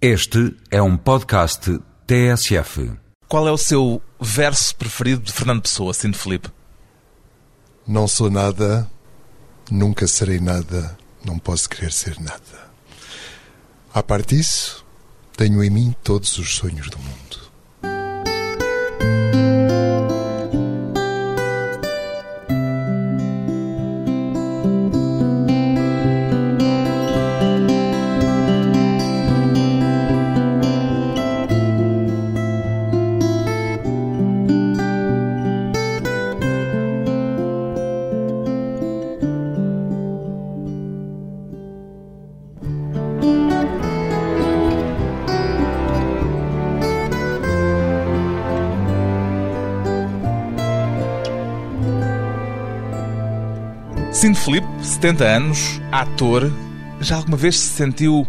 Este é um podcast TSF. Qual é o seu verso preferido de Fernando Pessoa, Cinto Felipe? Não sou nada, nunca serei nada, não posso querer ser nada. A parte disso, tenho em mim todos os sonhos do mundo. 70 anos, ator, já alguma vez se sentiu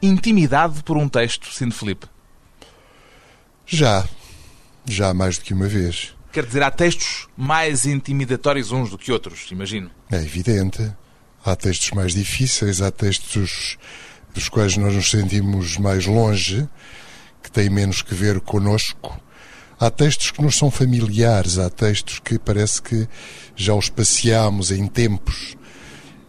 intimidado por um texto, Cinto Felipe? Já, já mais do que uma vez. Quer dizer, há textos mais intimidatórios uns do que outros, imagino. É evidente. Há textos mais difíceis, há textos dos quais nós nos sentimos mais longe, que têm menos que ver conosco. Há textos que nos são familiares, há textos que parece que já os passeámos em tempos.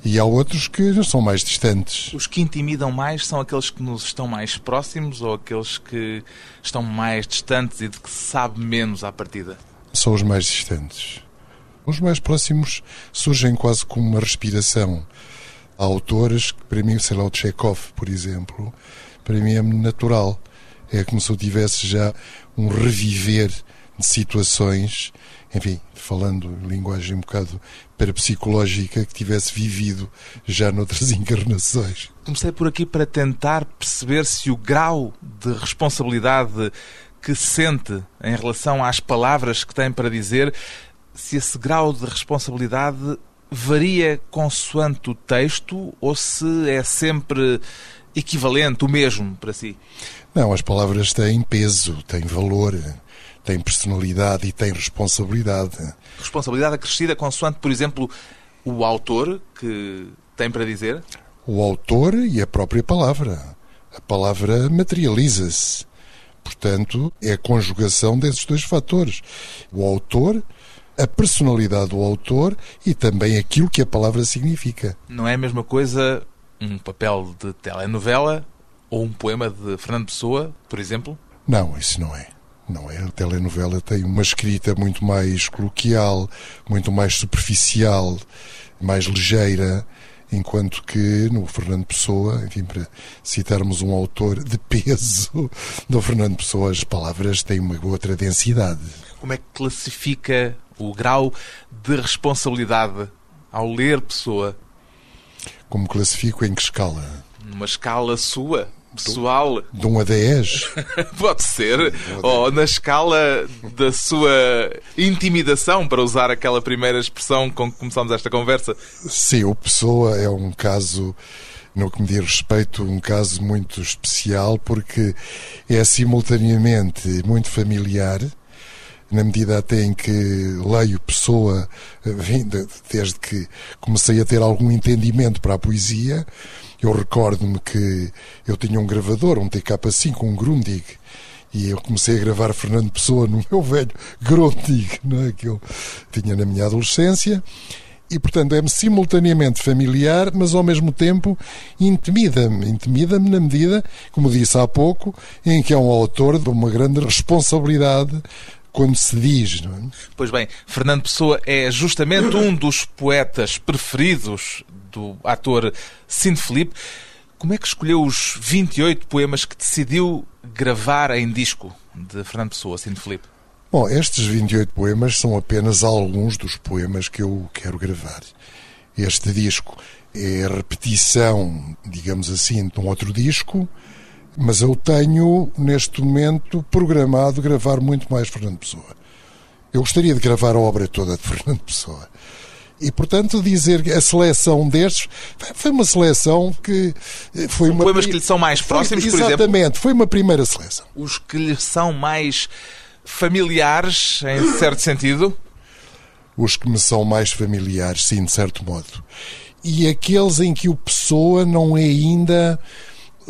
E há outros que são mais distantes. Os que intimidam mais são aqueles que nos estão mais próximos ou aqueles que estão mais distantes e de que se sabe menos à partida? São os mais distantes. Os mais próximos surgem quase como uma respiração. Há autores que, para mim, sei lá, o Chekhov, por exemplo, para mim é natural. É como se eu tivesse já um reviver de situações, enfim, falando linguagem um bocado parapsicológica, que tivesse vivido já noutras encarnações. Comecei por aqui para tentar perceber se o grau de responsabilidade que sente em relação às palavras que tem para dizer, se esse grau de responsabilidade varia consoante o texto ou se é sempre equivalente, o mesmo para si? Não, as palavras têm peso, têm valor, têm personalidade e têm responsabilidade. Responsabilidade acrescida consoante, por exemplo, o autor que tem para dizer? O autor e a própria palavra. A palavra materializa-se. Portanto, é a conjugação desses dois fatores. O autor, a personalidade do autor e também aquilo que a palavra significa. Não é a mesma coisa um papel de telenovela ou um poema de Fernando Pessoa, por exemplo? Não, isso não é. Não é. A telenovela tem uma escrita muito mais coloquial, muito mais superficial, mais ligeira, enquanto que no Fernando Pessoa, enfim, para citarmos um autor de peso, do Fernando Pessoa, as palavras têm uma outra densidade. Como é que classifica o grau de responsabilidade ao ler Pessoa? Como classifico em que escala? Numa escala sua? Pessoal. De 1 a 10? Pode ser. Ou na escala da sua intimidação, para usar aquela primeira expressão com que começamos esta conversa. Sim, o Pessoa é um caso, no que me diz respeito, um caso muito especial, porque é simultaneamente muito familiar, na medida até em que leio Pessoa, desde que comecei a ter algum entendimento para a poesia, eu recordo-me que eu tinha um gravador, um TK5, um Grundig, e eu comecei a gravar Fernando Pessoa no meu velho Grundig, é? que eu tinha na minha adolescência. E, portanto, é-me simultaneamente familiar, mas ao mesmo tempo intimida-me. Intimida-me na medida, como disse há pouco, em que é um autor de uma grande responsabilidade quando se diz. Não é? Pois bem, Fernando Pessoa é justamente um dos poetas preferidos do ator Cinto Felipe. Como é que escolheu os 28 poemas que decidiu gravar em disco de Fernando Pessoa, Cinto Felipe? Bom, estes 28 poemas são apenas alguns dos poemas que eu quero gravar. Este disco é a repetição, digamos assim, de um outro disco, mas eu tenho, neste momento, programado gravar muito mais Fernando Pessoa. Eu gostaria de gravar a obra toda de Fernando Pessoa. E, portanto, dizer que a seleção destes foi uma seleção que foi são uma. poemas que lhe são mais próximos, foi, por exemplo? Exatamente, foi uma primeira seleção. Os que lhe são mais familiares, em certo sentido? Os que me são mais familiares, sim, de certo modo. E aqueles em que o Pessoa não é ainda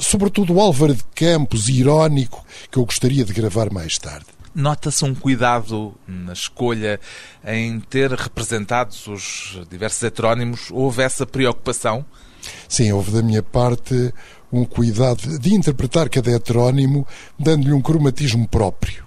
sobretudo o Álvaro de Campos, irónico, que eu gostaria de gravar mais tarde. Nota-se um cuidado na escolha em ter representados os diversos heterónimos? Houve essa preocupação? Sim, houve da minha parte um cuidado de interpretar cada heterónimo, dando-lhe um cromatismo próprio.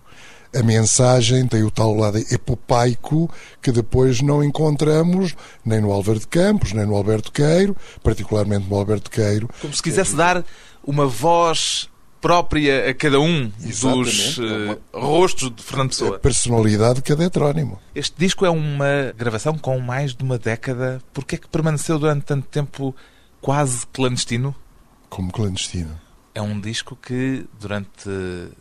A mensagem tem o tal lado epopaico que depois não encontramos nem no Álvaro de Campos, nem no Alberto Queiro, particularmente no Alberto Queiro. Como se quisesse dar uma voz própria a cada um dos uh, rostos de Fernando Pessoa. A personalidade de cada heterónimo. Este disco é uma gravação com mais de uma década. Por que é que permaneceu durante tanto tempo quase clandestino? Como clandestino. É um disco que, durante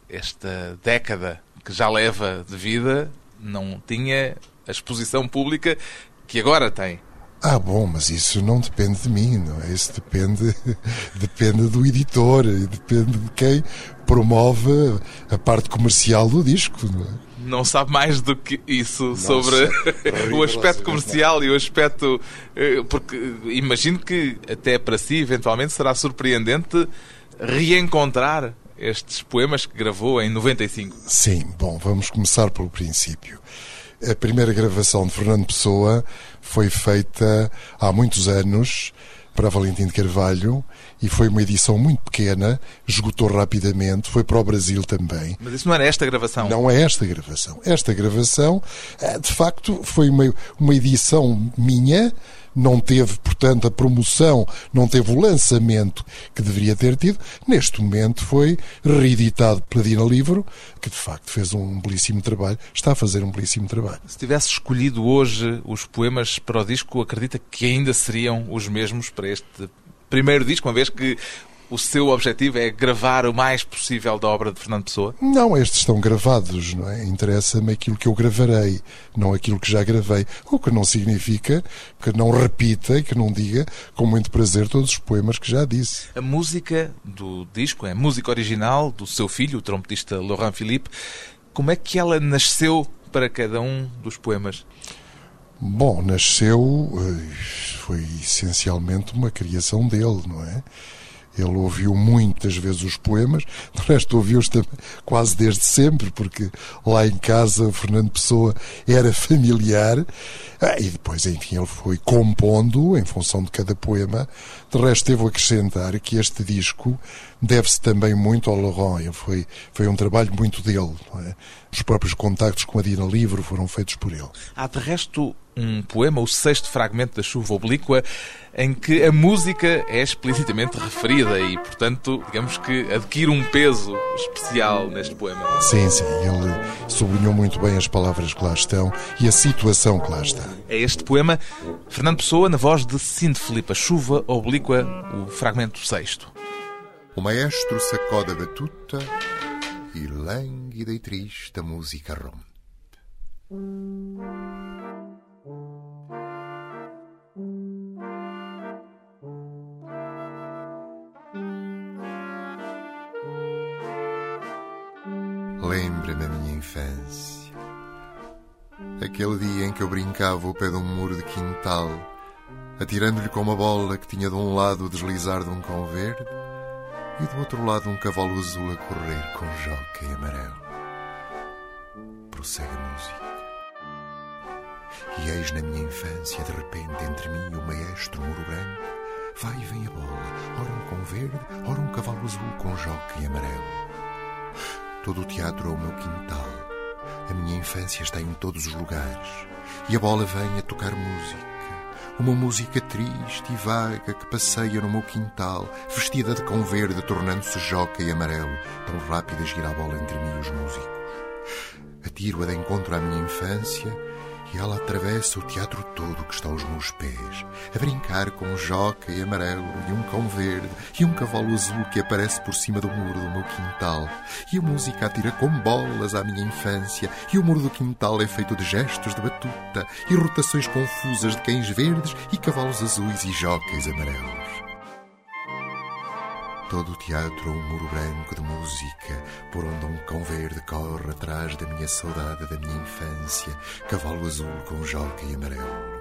esta década que já leva de vida, não tinha a exposição pública que agora tem. Ah, bom, mas isso não depende de mim, não é? Isso depende, depende do editor e depende de quem promove a parte comercial do disco, não é? Não sabe mais do que isso Nossa, sobre o aspecto comercial e o aspecto. Eh, porque imagino que até para si, eventualmente, será surpreendente reencontrar estes poemas que gravou em 95. Sim, bom, vamos começar pelo princípio. A primeira gravação de Fernando Pessoa foi feita há muitos anos para Valentim de Carvalho e foi uma edição muito pequena, esgotou rapidamente, foi para o Brasil também. Mas isso não era esta gravação? Não é esta gravação. Esta gravação, eh, de facto, foi uma, uma edição minha, não teve, portanto, a promoção, não teve o lançamento que deveria ter tido. Neste momento foi reeditado pela Dina Livro, que de facto fez um belíssimo trabalho, está a fazer um belíssimo trabalho. Se tivesse escolhido hoje os poemas para o disco, acredita que ainda seriam os mesmos para este primeiro disco, uma vez que o seu objetivo é gravar o mais possível da obra de Fernando Pessoa? Não, estes estão gravados, não é? Interessa-me aquilo que eu gravarei, não aquilo que já gravei. O que não significa que não repita e que não diga com muito prazer todos os poemas que já disse. A música do disco é a música original do seu filho, o trompetista Laurent Philippe. Como é que ela nasceu para cada um dos poemas? Bom, nasceu, eh, foi essencialmente uma criação dele, não é? Ele ouviu muitas vezes os poemas, de resto ouviu-os quase desde sempre, porque lá em casa Fernando Pessoa era familiar, ah, e depois, enfim, ele foi compondo em função de cada poema. De resto, devo acrescentar que este disco deve-se também muito ao Laurent, foi, foi um trabalho muito dele. É? Os próprios contactos com a Dina Livro foram feitos por ele. Há, de resto, um poema, o sexto fragmento da Chuva Oblíqua, em que a música é explicitamente referida e, portanto, digamos que adquire um peso especial neste poema. Sim, sim, ele sublinhou muito bem as palavras que lá estão e a situação que lá está. É este poema, Fernando Pessoa, na voz de Cinto Filipe, a Chuva Oblíqua, o fragmento sexto. O maestro sacode a batuta e lânguida e triste a música rompe. Lembra-me a minha infância. Aquele dia em que eu brincava ao pé de um muro de quintal, atirando-lhe com uma bola que tinha de um lado o deslizar de um cão verde e do outro lado um cavalo azul a correr com joca e amarelo. Prossegue a música. E eis na minha infância, de repente, entre mim e o maestro muro branco, vai e vem a bola, ora um cão verde, ora um cavalo azul com joca e amarelo. Todo o teatro é o meu quintal. A minha infância está em todos os lugares. E a bola vem a tocar música. Uma música triste e vaga que passeia no meu quintal, vestida de cão verde, tornando-se joca e amarelo. Tão rápida gira a bola entre mim e os músicos. Atiro-a de encontro à minha infância e ela atravessa o teatro todo que está aos meus pés, a brincar com um joca e amarelo e um cão verde e um cavalo azul que aparece por cima do muro do meu quintal. E a música atira com bolas à minha infância e o muro do quintal é feito de gestos de batuta e rotações confusas de cães verdes e cavalos azuis e jocas amarelos. Todo o teatro um muro branco de música, por onde um cão verde corre atrás da minha saudade da minha infância, cavalo azul com joca e amarelo.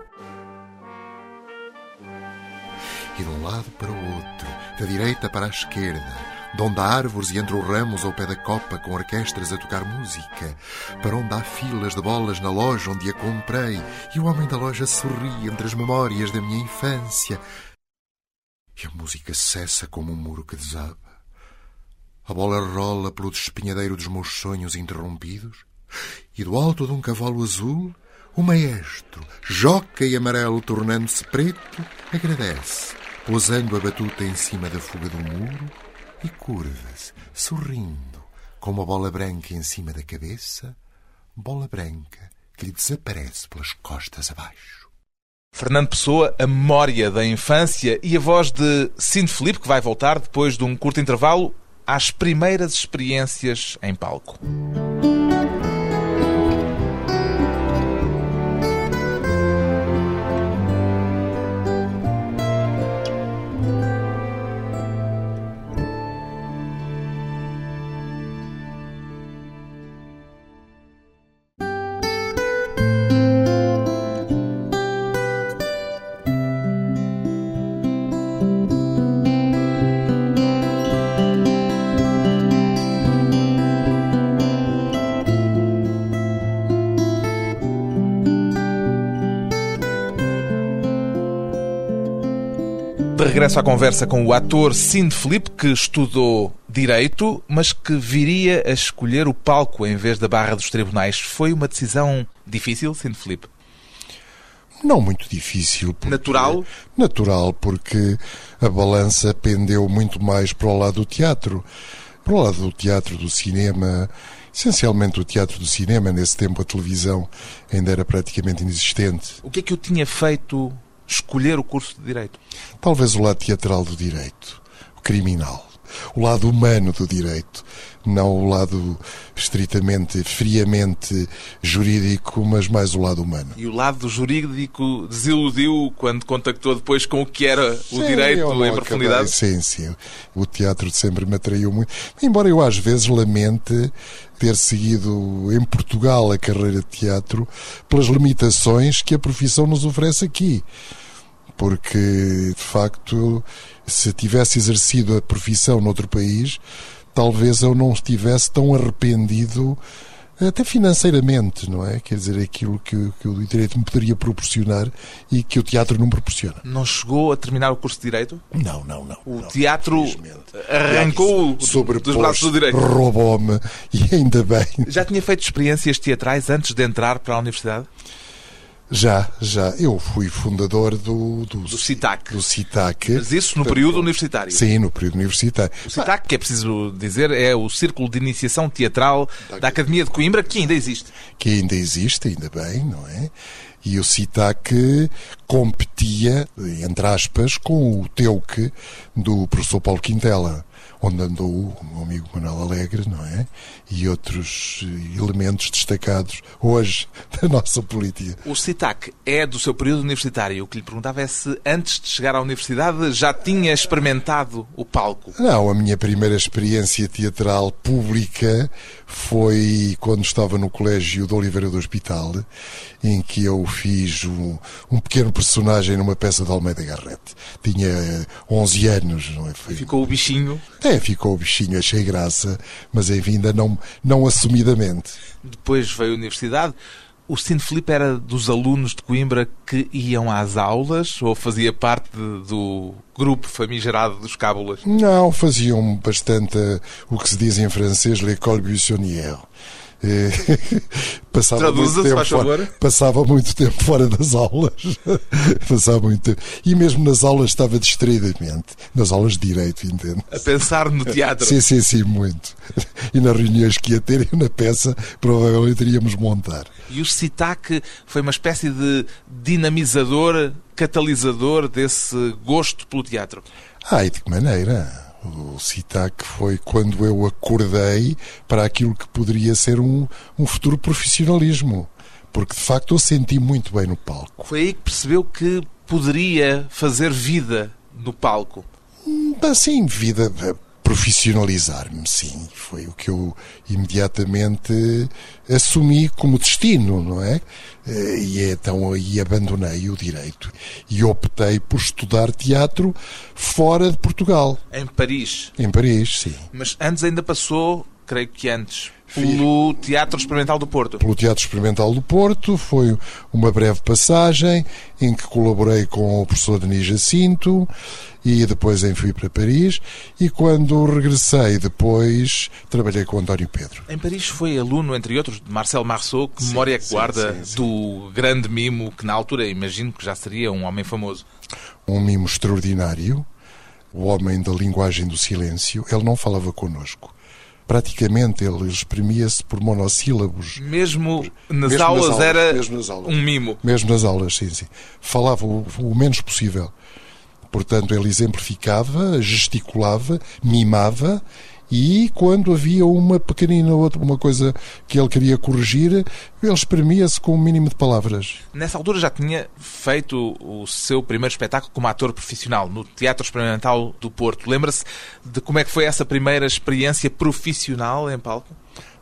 e de um lado para o outro, da direita para a esquerda, de onde há árvores e entre os ramos ao pé da copa com orquestras a tocar música, para onde há filas de bolas na loja onde a comprei, e o homem da loja sorri entre as memórias da minha infância. E a música cessa como um muro que desaba. A bola rola pelo despenhadeiro dos meus sonhos interrompidos, e do alto de um cavalo azul, o maestro, joca e amarelo tornando-se preto, agradece, pousando a batuta em cima da fuga do muro e curva-se, sorrindo, com uma bola branca em cima da cabeça, bola branca que lhe desaparece pelas costas abaixo. Fernando Pessoa, a memória da infância e a voz de Cine Felipe, que vai voltar depois de um curto intervalo às primeiras experiências em palco. Regresso à conversa com o ator Cine Felipe, que estudou Direito, mas que viria a escolher o palco em vez da barra dos tribunais. Foi uma decisão difícil, Cine Felipe? Não muito difícil. Porque, Natural? Natural, porque a balança pendeu muito mais para o lado do teatro. Para o lado do teatro, do cinema, essencialmente o teatro do cinema. Nesse tempo a televisão ainda era praticamente inexistente. O que é que eu tinha feito escolher o curso de Direito? Talvez o lado teatral do direito, o criminal, o lado humano do direito, não o lado estritamente, friamente jurídico, mas mais o lado humano. E o lado jurídico desiludiu quando contactou depois com o que era o Sim, direito em profundidade? Sim, sim. O teatro sempre me atraiu muito. Embora eu às vezes lamente ter seguido em Portugal a carreira de teatro pelas limitações que a profissão nos oferece aqui. Porque, de facto, se tivesse exercido a profissão noutro país, talvez eu não estivesse tão arrependido até financeiramente, não é? Quer dizer, aquilo que, que o direito me poderia proporcionar e que o teatro não proporciona. Não chegou a terminar o curso de Direito? Não, não, não. O não, teatro arrancou dos braços do Direito. roubou-me e ainda bem. Já tinha feito experiências teatrais antes de entrar para a universidade? Já, já. Eu fui fundador do... Do, Do CITAC. Do CITAC. Mas isso no período universitário? Sim, no período universitário. O CITAC, que é preciso dizer, é o Círculo de Iniciação Teatral da Academia de Coimbra, que ainda existe. que ainda existe, ainda bem, não é? E o CITAC competia, entre aspas, com o TEUC do professor Paulo Quintela, onde andou o meu amigo Manuel Alegre, não é? E outros eh, elementos destacados hoje da nossa política. O CITAC é do seu período universitário. O que lhe perguntava é se, antes de chegar à universidade, já tinha experimentado o palco. Não, a minha primeira experiência teatral pública foi quando estava no colégio de Oliveira do Hospital, em que eu fiz um, um pequeno personagem numa peça de Almeida Garrett. Tinha eh, 11 anos, não é? Foi- Ficou o bichinho. É, ficou o bichinho, achei graça, mas enfim, ainda não, não assumidamente. Depois veio a universidade. O Cine Felipe era dos alunos de Coimbra que iam às aulas ou fazia parte do grupo famigerado dos cábulas? Não, faziam bastante o que se diz em francês l'école buissonnière. Eh, passava muito tempo fora, passava muito tempo fora das aulas. Passava muito tempo. E mesmo nas aulas estava distraidamente. Nas aulas de direito entende? A pensar no teatro. sim sim sim muito. E nas reuniões que ia ter e na peça provavelmente iríamos montar. E o CITAC foi uma espécie de dinamizador, catalisador desse gosto pelo teatro. Ah, e de que maneira? O CITAC foi quando eu acordei para aquilo que poderia ser um, um futuro profissionalismo. Porque, de facto, eu senti muito bem no palco. Foi aí que percebeu que poderia fazer vida no palco. Assim, vida eh, profissionalizar-me, sim. Foi o que eu imediatamente assumi como destino, não é? Eh, e então aí abandonei o direito e optei por estudar teatro fora de Portugal. Em Paris. Em Paris, sim. Mas antes ainda passou, creio que antes, pelo Teatro Experimental do Porto. Pelo Teatro Experimental do Porto, foi uma breve passagem em que colaborei com o professor Denis Jacinto e depois em fui para Paris e quando regressei depois trabalhei com António Pedro. Em Paris foi aluno, entre outros, de Marcel Marceau, que memória é que guarda sim, sim. do grande mimo que na altura imagino que já seria um homem famoso. Um mimo extraordinário, o homem da linguagem do silêncio, ele não falava connosco praticamente ele exprimia-se por monossílabos. Mesmo nas, mesmo aulas, nas aulas era nas aulas. um mimo. Mesmo nas aulas, sim, sim. Falava o, o menos possível. Portanto, ele exemplificava, gesticulava, mimava e quando havia uma pequenina outra uma coisa que ele queria corrigir, ele exprimia-se com o um mínimo de palavras. Nessa altura já tinha feito o seu primeiro espetáculo como ator profissional no Teatro Experimental do Porto. Lembra-se de como é que foi essa primeira experiência profissional em palco?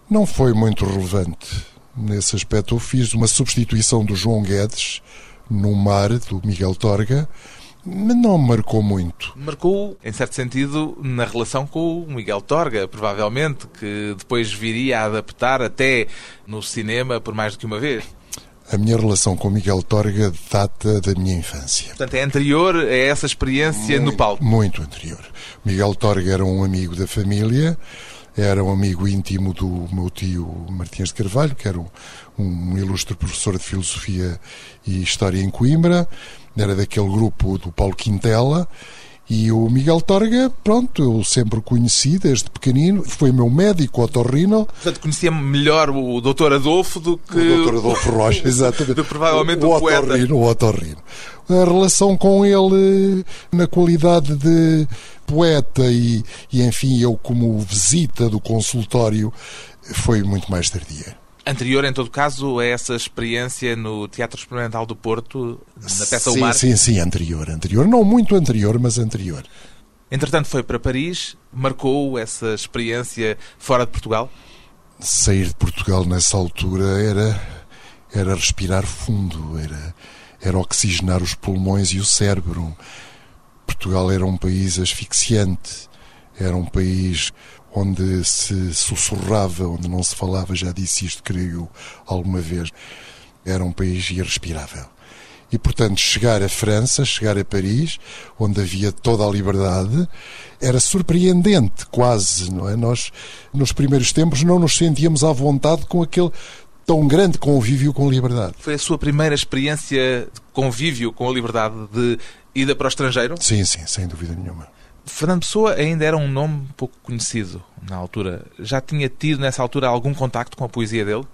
Não foi muito relevante nesse aspecto. Eu fiz uma substituição do João Guedes no Mar, do Miguel Torga, mas não marcou muito. Marcou, em certo sentido, na relação com o Miguel Torga, provavelmente, que depois viria a adaptar até no cinema por mais do que uma vez. A minha relação com Miguel Torga data da minha infância. Portanto, é anterior a essa experiência muito, no palco? Muito anterior. Miguel Torga era um amigo da família, era um amigo íntimo do meu tio Martins de Carvalho, que era um, um ilustre professor de Filosofia e História em Coimbra era daquele grupo do Paulo Quintela. E o Miguel Torga, pronto, eu sempre conheci desde pequenino, foi meu médico otorrino. Portanto, conhecia melhor o Dr. Adolfo do que. O Dr. Adolfo Rocha, exatamente. do, provavelmente o, o, o poeta. O otorrino. A relação com ele, na qualidade de poeta e, e, enfim, eu como visita do consultório, foi muito mais tardia. Anterior, em todo caso, a essa experiência no Teatro Experimental do Porto, na peça sim, O Mar? Sim, sim, anterior, anterior. Não muito anterior, mas anterior. Entretanto, foi para Paris, marcou essa experiência fora de Portugal? Sair de Portugal nessa altura era, era respirar fundo, era, era oxigenar os pulmões e o cérebro. Portugal era um país asfixiante, era um país onde se sussurrava, onde não se falava, já disse isto, creio, alguma vez. Era um país irrespirável. E, portanto, chegar a França, chegar a Paris, onde havia toda a liberdade, era surpreendente, quase, não é? Nós, nos primeiros tempos, não nos sentíamos à vontade com aquele tão grande convívio com a liberdade. Foi a sua primeira experiência de convívio com a liberdade de ida para o estrangeiro? Sim, sim, sem dúvida nenhuma. Fernando Pessoa ainda era um nome pouco conhecido na altura. Já tinha tido nessa altura algum contacto com a poesia dele?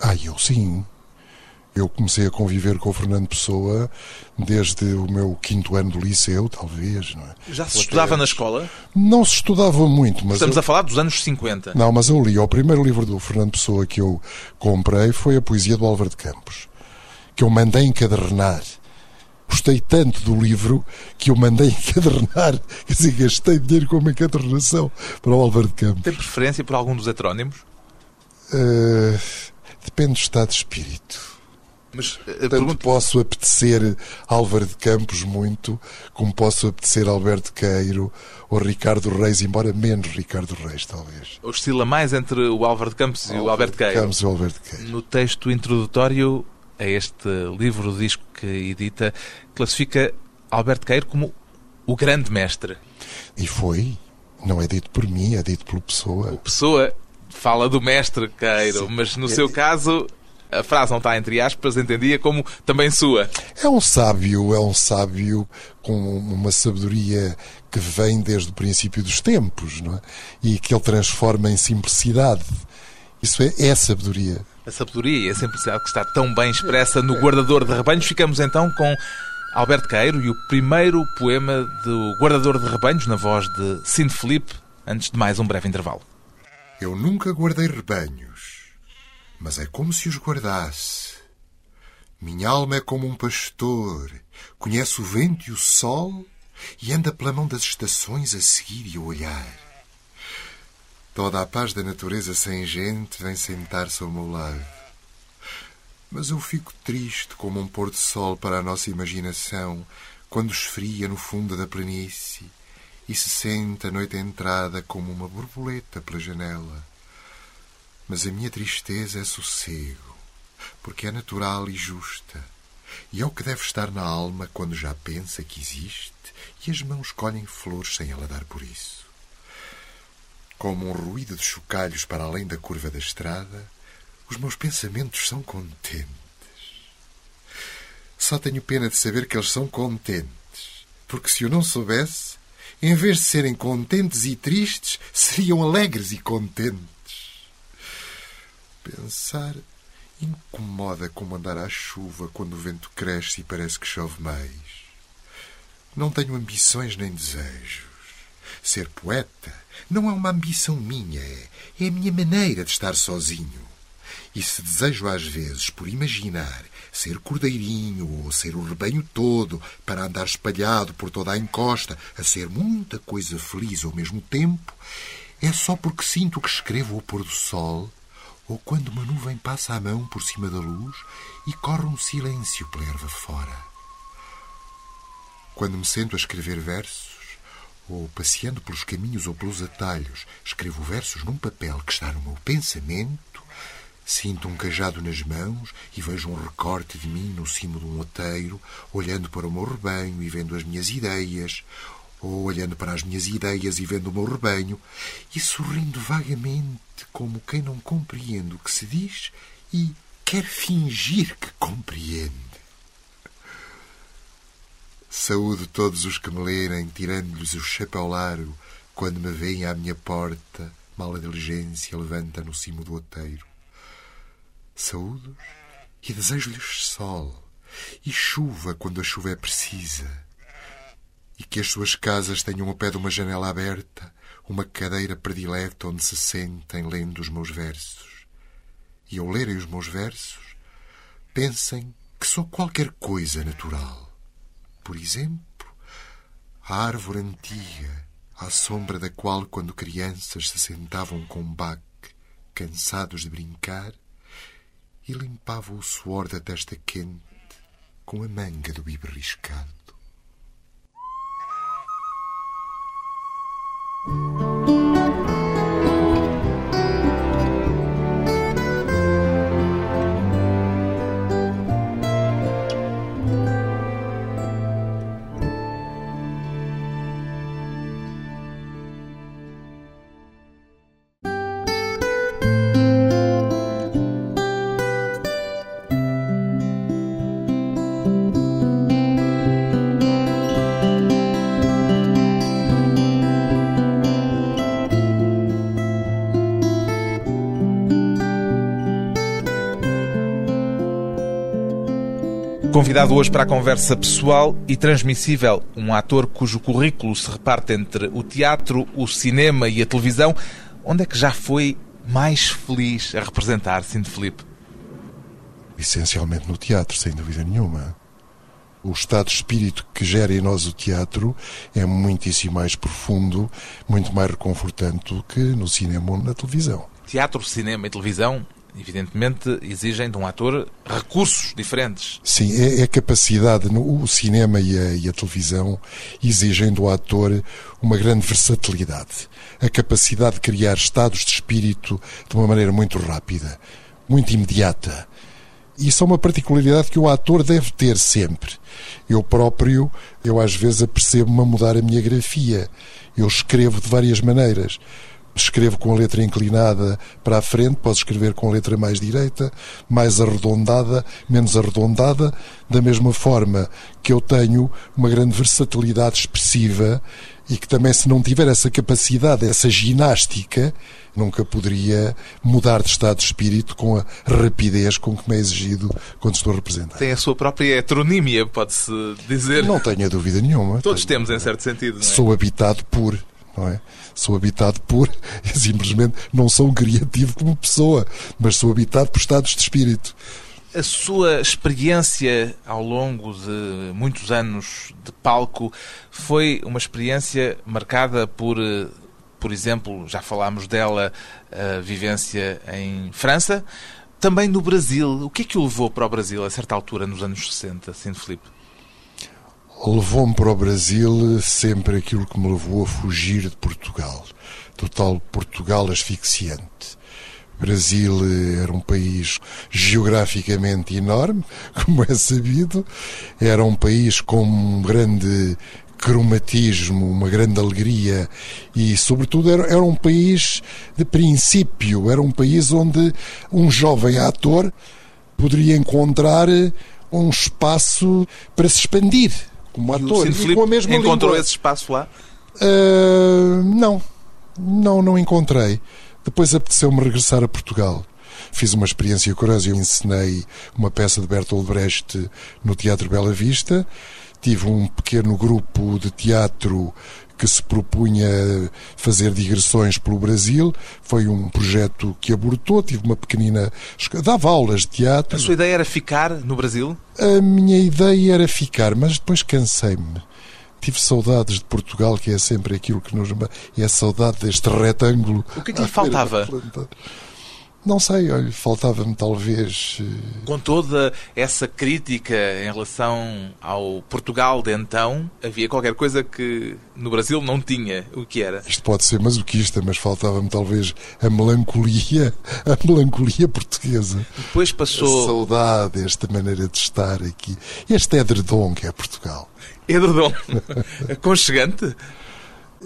Ah, eu sim. Eu comecei a conviver com o Fernando Pessoa desde o meu quinto ano do liceu, talvez. Não é? Já se estudava na escola? Não se estudava muito, mas. Estamos eu... a falar dos anos 50. Não, mas eu li. O primeiro livro do Fernando Pessoa que eu comprei foi a poesia do Álvaro de Campos, que eu mandei encadernar gostei tanto do livro que eu mandei encadernar, quer dizer, gastei dinheiro com uma encadernação para o Álvaro de Campos. Tem preferência por algum dos heterónimos? Uh, depende do estado de espírito. Mas uh, Tanto pergunto... posso apetecer Álvaro de Campos muito, como posso apetecer Alberto Queiro ou Ricardo Reis, embora menos Ricardo Reis, talvez. Oscila mais entre o Álvaro de Campos e o Alberto Queiro. Campos e o Alberto Queiro. No texto introdutório a este livro, disco que edita, classifica Alberto Queiro como o grande mestre. E foi. Não é dito por mim, é dito pelo Pessoa. O Pessoa fala do mestre Queiro, Sim. mas no é, seu caso a frase não está entre aspas, entendia como também sua. É um sábio, é um sábio com uma sabedoria que vem desde o princípio dos tempos, não é? E que ele transforma em simplicidade. Isso é, é sabedoria a sabedoria e a simplicidade que está tão bem expressa no Guardador de Rebanhos. Ficamos então com Alberto Queiro e o primeiro poema do Guardador de Rebanhos, na voz de Cinto Felipe, antes de mais um breve intervalo. Eu nunca guardei rebanhos, mas é como se os guardasse. Minha alma é como um pastor, conhece o vento e o sol e anda pela mão das estações a seguir e a olhar. Toda a paz da natureza sem gente vem sentar-se ao meu lado. Mas eu fico triste como um pôr de sol para a nossa imaginação quando esfria no fundo da planície e se sente a noite entrada como uma borboleta pela janela. Mas a minha tristeza é sossego, porque é natural e justa, e é o que deve estar na alma quando já pensa que existe e as mãos colhem flores sem ela dar por isso. Como um ruído de chocalhos para além da curva da estrada, os meus pensamentos são contentes. Só tenho pena de saber que eles são contentes, porque se eu não soubesse, em vez de serem contentes e tristes, seriam alegres e contentes. Pensar incomoda como andar à chuva quando o vento cresce e parece que chove mais. Não tenho ambições nem desejos. Ser poeta não é uma ambição minha, é, a minha maneira de estar sozinho. E se desejo às vezes, por imaginar, ser cordeirinho ou ser o rebanho todo, para andar espalhado por toda a encosta, a ser muita coisa feliz ao mesmo tempo, é só porque sinto que escrevo ao pôr do sol ou quando uma nuvem passa a mão por cima da luz e corre um silêncio pela erva fora. Quando me sento a escrever versos, ou passeando pelos caminhos ou pelos atalhos, escrevo versos num papel que está no meu pensamento, sinto um cajado nas mãos e vejo um recorte de mim no cimo de um outeiro, olhando para o meu rebanho e vendo as minhas ideias, ou olhando para as minhas ideias e vendo o meu rebanho, e sorrindo vagamente, como quem não compreende o que se diz e quer fingir que compreende. Saúdo todos os que me lerem, tirando-lhes o chapéu largo, quando me veem à minha porta, mal a diligência levanta no cimo do outeiro. Saúdo e desejo-lhes sol e chuva quando a chuva é precisa, e que as suas casas tenham ao pé de uma janela aberta uma cadeira predileta onde se sentem lendo os meus versos. E ao lerem os meus versos, pensem que sou qualquer coisa natural por exemplo, a árvore antiga, à sombra da qual, quando crianças, se sentavam com baque, cansados de brincar, e limpavam o suor da testa quente com a manga do bibe Convidado hoje para a conversa pessoal e transmissível, um ator cujo currículo se reparte entre o teatro, o cinema e a televisão. Onde é que já foi mais feliz a representar, Cinto Felipe? Essencialmente no teatro, sem dúvida nenhuma. O estado de espírito que gera em nós o teatro é muitíssimo mais profundo, muito mais reconfortante do que no cinema ou na televisão. Teatro, cinema e televisão evidentemente, exigem de um ator recursos diferentes. Sim, é, é a capacidade. O cinema e a, e a, televisão exigem do ator uma grande versatilidade. A capacidade de criar estados de espírito de uma maneira muito rápida, muito imediata. Isso é uma particularidade que o ator deve ter sempre. Eu próprio, eu às vezes apercebo-me a mudar a minha grafia. Eu escrevo de várias maneiras escrevo com a letra inclinada para a frente, posso escrever com a letra mais direita, mais arredondada, menos arredondada, da mesma forma que eu tenho uma grande versatilidade expressiva e que também, se não tiver essa capacidade, essa ginástica, nunca poderia mudar de estado de espírito com a rapidez com que me é exigido quando estou a representar. Tem a sua própria heteronímia, pode-se dizer. Não tenho dúvida nenhuma. Todos tenho... temos, em certo sentido. É? Sou habitado por não é? Sou habitado por, simplesmente não sou criativo como pessoa, mas sou habitado por estados de espírito. A sua experiência ao longo de muitos anos de palco foi uma experiência marcada por eh, por exemplo, já falámos dela, a vivência em França. Também no Brasil. O que é que o levou para o Brasil a certa altura, nos anos 60, Sinto Filipe? Levou-me para o Brasil sempre aquilo que me levou a fugir de Portugal, do tal Portugal asfixiante. Brasil era um país geograficamente enorme, como é sabido, era um país com um grande cromatismo, uma grande alegria. E, sobretudo, era, era um país de princípio, era um país onde um jovem ator poderia encontrar um espaço para se expandir como e ator e com a mesma encontrou língua. esse espaço lá? Uh, não, não, não encontrei. Depois apeteceu-me regressar a Portugal. Fiz uma experiência curiosa. Eu ensinei uma peça de Bertolt Brecht no Teatro Bela Vista. Tive um pequeno grupo de teatro que se propunha fazer digressões pelo Brasil. Foi um projeto que abortou. Tive uma pequenina. dava aulas de teatro. A sua ideia era ficar no Brasil? A minha ideia era ficar, mas depois cansei-me. Tive saudades de Portugal, que é sempre aquilo que nos. É a saudade deste retângulo. O que é que lhe faltava? Não sei, olha, faltava-me talvez. Com toda essa crítica em relação ao Portugal de então, havia qualquer coisa que no Brasil não tinha. O que era? Isto pode ser masoquista, mas faltava-me talvez a melancolia, a melancolia portuguesa. Depois passou. A saudade, esta maneira de estar aqui. Este edredom que é Portugal. Edredom. Aconchegante?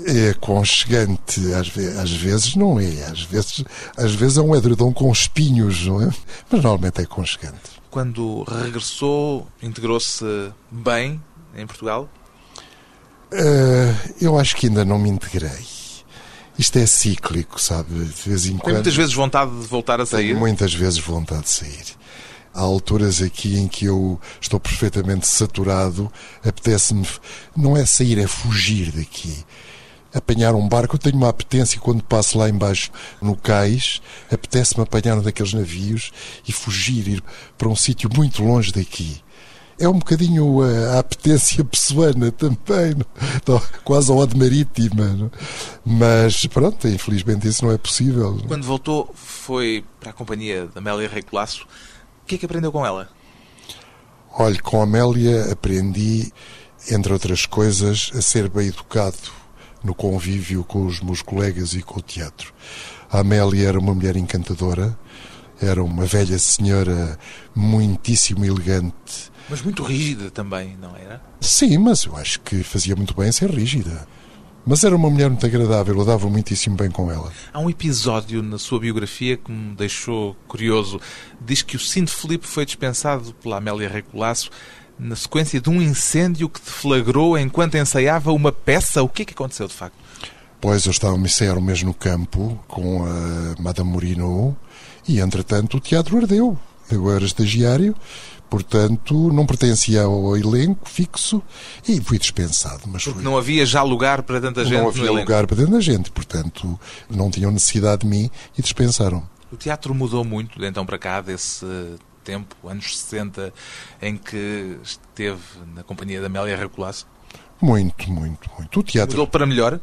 É aconchegante, às, ve às, vezes não é, às vezes, às vezes é um edredom com espinhos, não é? Mas normalmente é aconchegante. Quando regressou, integrou-se bem em Portugal? Uh, eu acho que ainda não me integrei. Isto é cíclico, sabe? De vez em quando. Tem muitas vezes vontade de voltar a sair? Tenho muitas vezes vontade de sair. Há alturas aqui em que eu estou perfeitamente saturado, apetece-me. Não é sair, é fugir daqui apanhar um barco. Eu tenho uma apetência quando passo lá embaixo no cais, apetece-me apanhar um daqueles navios e fugir, ir para um sítio muito longe daqui. É um bocadinho a, a apetência pessoana também, não? quase ao ode marítima. Não? Mas pronto, infelizmente isso não é possível. Quando voltou, foi para a companhia da Amélia Rei Colasso. O que é que aprendeu com ela? Olhe, com a Amélia aprendi, entre outras coisas, a ser bem educado no convívio com os meus colegas e com o teatro. A Amélia era uma mulher encantadora, era uma velha senhora muitíssimo elegante. Mas muito rígida também, não era? Sim, mas eu acho que fazia muito bem ser rígida. Mas era uma mulher muito agradável, eu dava muitíssimo bem com ela. Há um episódio na sua biografia que me deixou curioso. Diz que o Cinto Filipe foi dispensado pela Amélia Recolasso na sequência de um incêndio que deflagrou enquanto ensaiava uma peça. O que é que aconteceu de facto? Pois eu estava a ensaiar o mesmo campo com a Madame Morino e entretanto o teatro ardeu. Eu era estagiário, portanto não pertencia ao elenco fixo e fui dispensado. Mas Porque fui... não havia já lugar para tanta gente Não havia lugar para tanta gente, portanto não tinham necessidade de mim e dispensaram. O teatro mudou muito de então para cá, desse tempo, anos 60, em que esteve na companhia da Amélia Recolasso? Muito, muito, muito. O teatro... Mudou para melhor?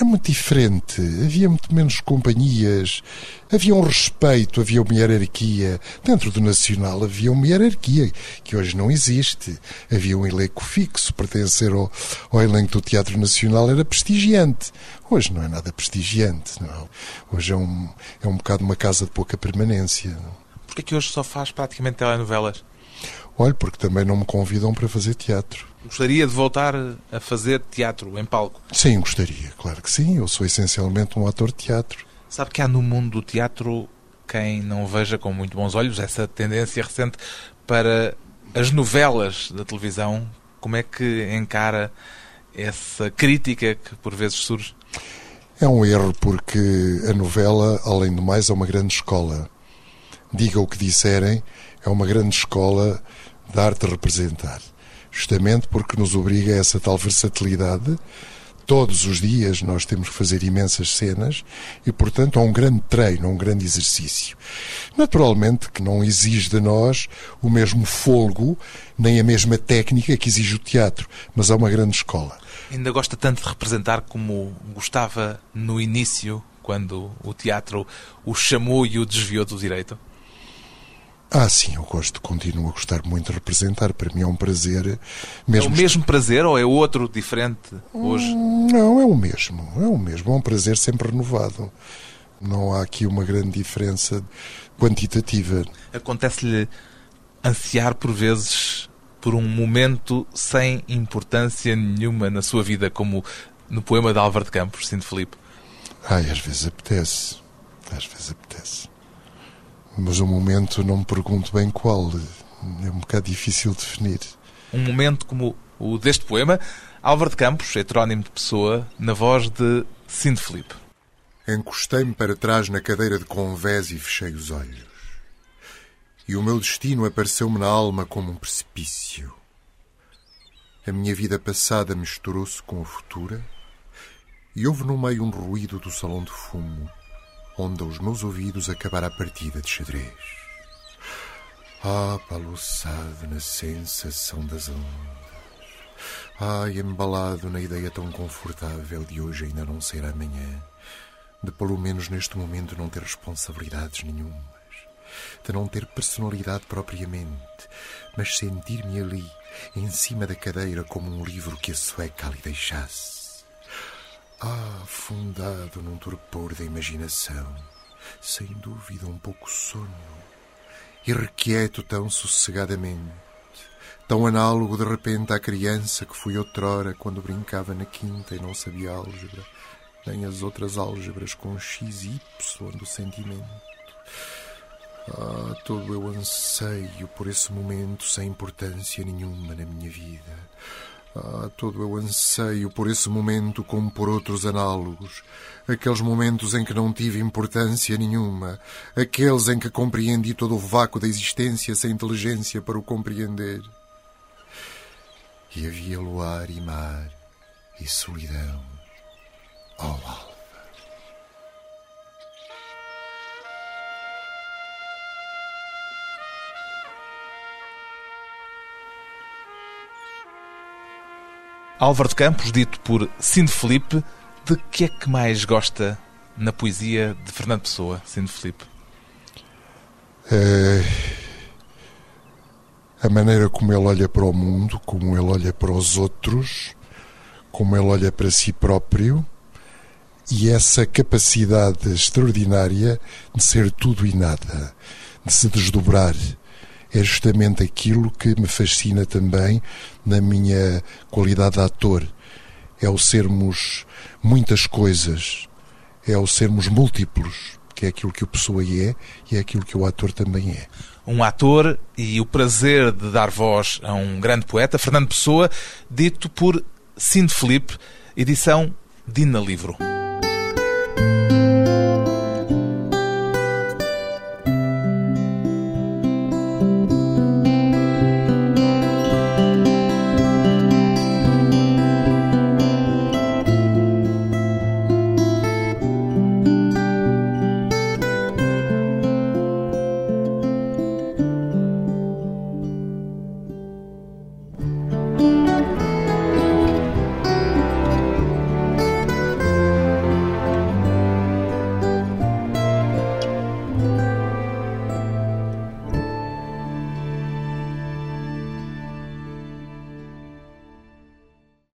É muito diferente. Havia muito menos companhias. Havia um respeito, havia uma hierarquia. Dentro do Nacional havia uma hierarquia que hoje não existe. Havia um elenco fixo. Pertencer ao, ao elenco do Teatro Nacional era prestigiante. Hoje não é nada prestigiante. Não. Hoje é um, é um bocado uma casa de pouca permanência. Porquê que hoje só faz praticamente telenovelas? Olha, porque também não me convidam para fazer teatro. Gostaria de voltar a fazer teatro em palco? Sim, gostaria, claro que sim. Eu sou essencialmente um ator de teatro. Sabe que há no mundo do teatro quem não veja com muito bons olhos essa tendência recente para as novelas da televisão. Como é que encara essa crítica que por vezes surge? É um erro porque a novela, além do mais, é uma grande escola. Diga o que disserem, é uma grande escola de arte a representar. Justamente porque nos obriga a essa tal versatilidade. Todos os dias nós temos que fazer imensas cenas e, portanto, há um grande treino, um grande exercício. Naturalmente que não exige de nós o mesmo folgo, nem a mesma técnica que exige o teatro, mas há uma grande escola. Ainda gosta tanto de representar como gostava no início, quando o teatro o chamou e o desviou do direito? Ah, sim, eu gosto, continuo a gostar muito de representar. Para mim é um prazer. Mesmo é o mesmo prazer ou é outro diferente hoje? Não, é o mesmo. É o mesmo. É um prazer sempre renovado. Não há aqui uma grande diferença quantitativa. Acontece-lhe ansiar por vezes por um momento sem importância nenhuma na sua vida, como no poema de Álvaro de Campos, Sinto Felipe? Ai, às vezes apetece. Às vezes apetece. Mas o momento não me pergunto bem qual. É um bocado difícil definir. Um momento como o deste poema, Álvaro de Campos, heterónimo de Pessoa, na voz de Sinto Felipe. Encostei-me para trás na cadeira de convés e fechei os olhos. E o meu destino apareceu-me na alma como um precipício. A minha vida passada misturou-se com a futura e houve no meio um ruído do salão de fumo, onde aos meus ouvidos acabara a partida de xadrez. Ah, paluçado na sensação das ondas. Ai, embalado na ideia tão confortável de hoje ainda não ser amanhã, de pelo menos neste momento não ter responsabilidades nenhumas, de não ter personalidade propriamente, mas sentir-me ali, em cima da cadeira, como um livro que a sueca lhe deixasse. Ah, afundado num torpor da imaginação, sem dúvida um pouco sono, irrequieto tão sossegadamente, tão análogo de repente à criança que fui outrora quando brincava na quinta e não sabia álgebra, nem as outras álgebras com x e y do sentimento. Ah, todo eu anseio por esse momento sem importância nenhuma na minha vida. Ah, todo eu anseio por esse momento como por outros análogos. Aqueles momentos em que não tive importância nenhuma. Aqueles em que compreendi todo o vácuo da existência sem inteligência para o compreender. E havia luar e mar e solidão. Oh, alva. Álvaro de Campos, dito por Cinto Felipe, de que é que mais gosta na poesia de Fernando Pessoa, Cinto Felipe? É a maneira como ele olha para o mundo, como ele olha para os outros, como ele olha para si próprio e essa capacidade extraordinária de ser tudo e nada, de se desdobrar. É justamente aquilo que me fascina também na minha qualidade de ator. É o sermos muitas coisas, é o sermos múltiplos, que é aquilo que o pessoa é e é aquilo que o ator também é. Um ator e o prazer de dar voz a um grande poeta, Fernando Pessoa, dito por Cinto Felipe, edição Dina Livro.